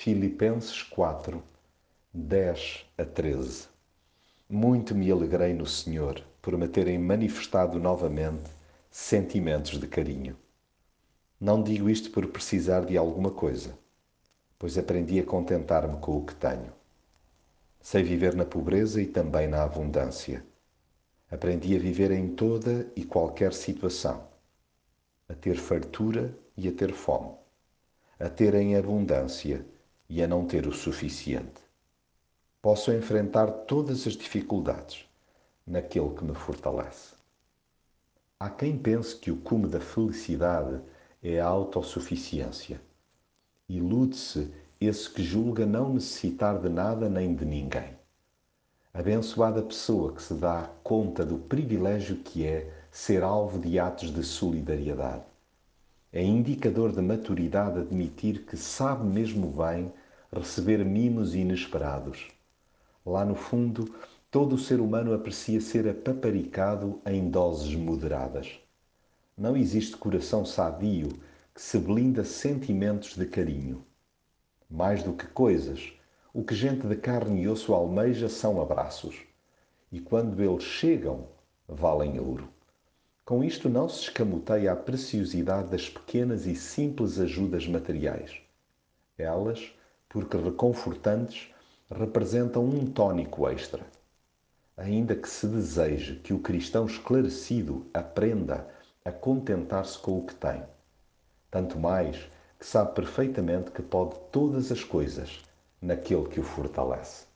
Filipenses 4, 10 a 13. Muito me alegrei no Senhor por me terem manifestado novamente sentimentos de carinho. Não digo isto por precisar de alguma coisa, pois aprendi a contentar-me com o que tenho. Sei viver na pobreza e também na abundância. Aprendi a viver em toda e qualquer situação, a ter fartura e a ter fome, a ter em abundância e a não ter o suficiente. Posso enfrentar todas as dificuldades naquele que me fortalece. Há quem pense que o cume da felicidade é a autossuficiência. Ilude-se esse que julga não necessitar de nada nem de ninguém. Abençoada pessoa que se dá conta do privilégio que é ser alvo de atos de solidariedade. É indicador de maturidade admitir que sabe mesmo bem receber mimos inesperados. Lá no fundo, todo o ser humano aprecia ser apaparicado em doses moderadas. Não existe coração sadio que se blinda sentimentos de carinho. Mais do que coisas, o que gente de carne e osso almeja são abraços. E quando eles chegam, valem ouro. Com isto não se escamoteia a preciosidade das pequenas e simples ajudas materiais. Elas, porque reconfortantes, representam um tónico extra. Ainda que se deseje que o cristão esclarecido aprenda a contentar-se com o que tem. Tanto mais que sabe perfeitamente que pode todas as coisas naquele que o fortalece.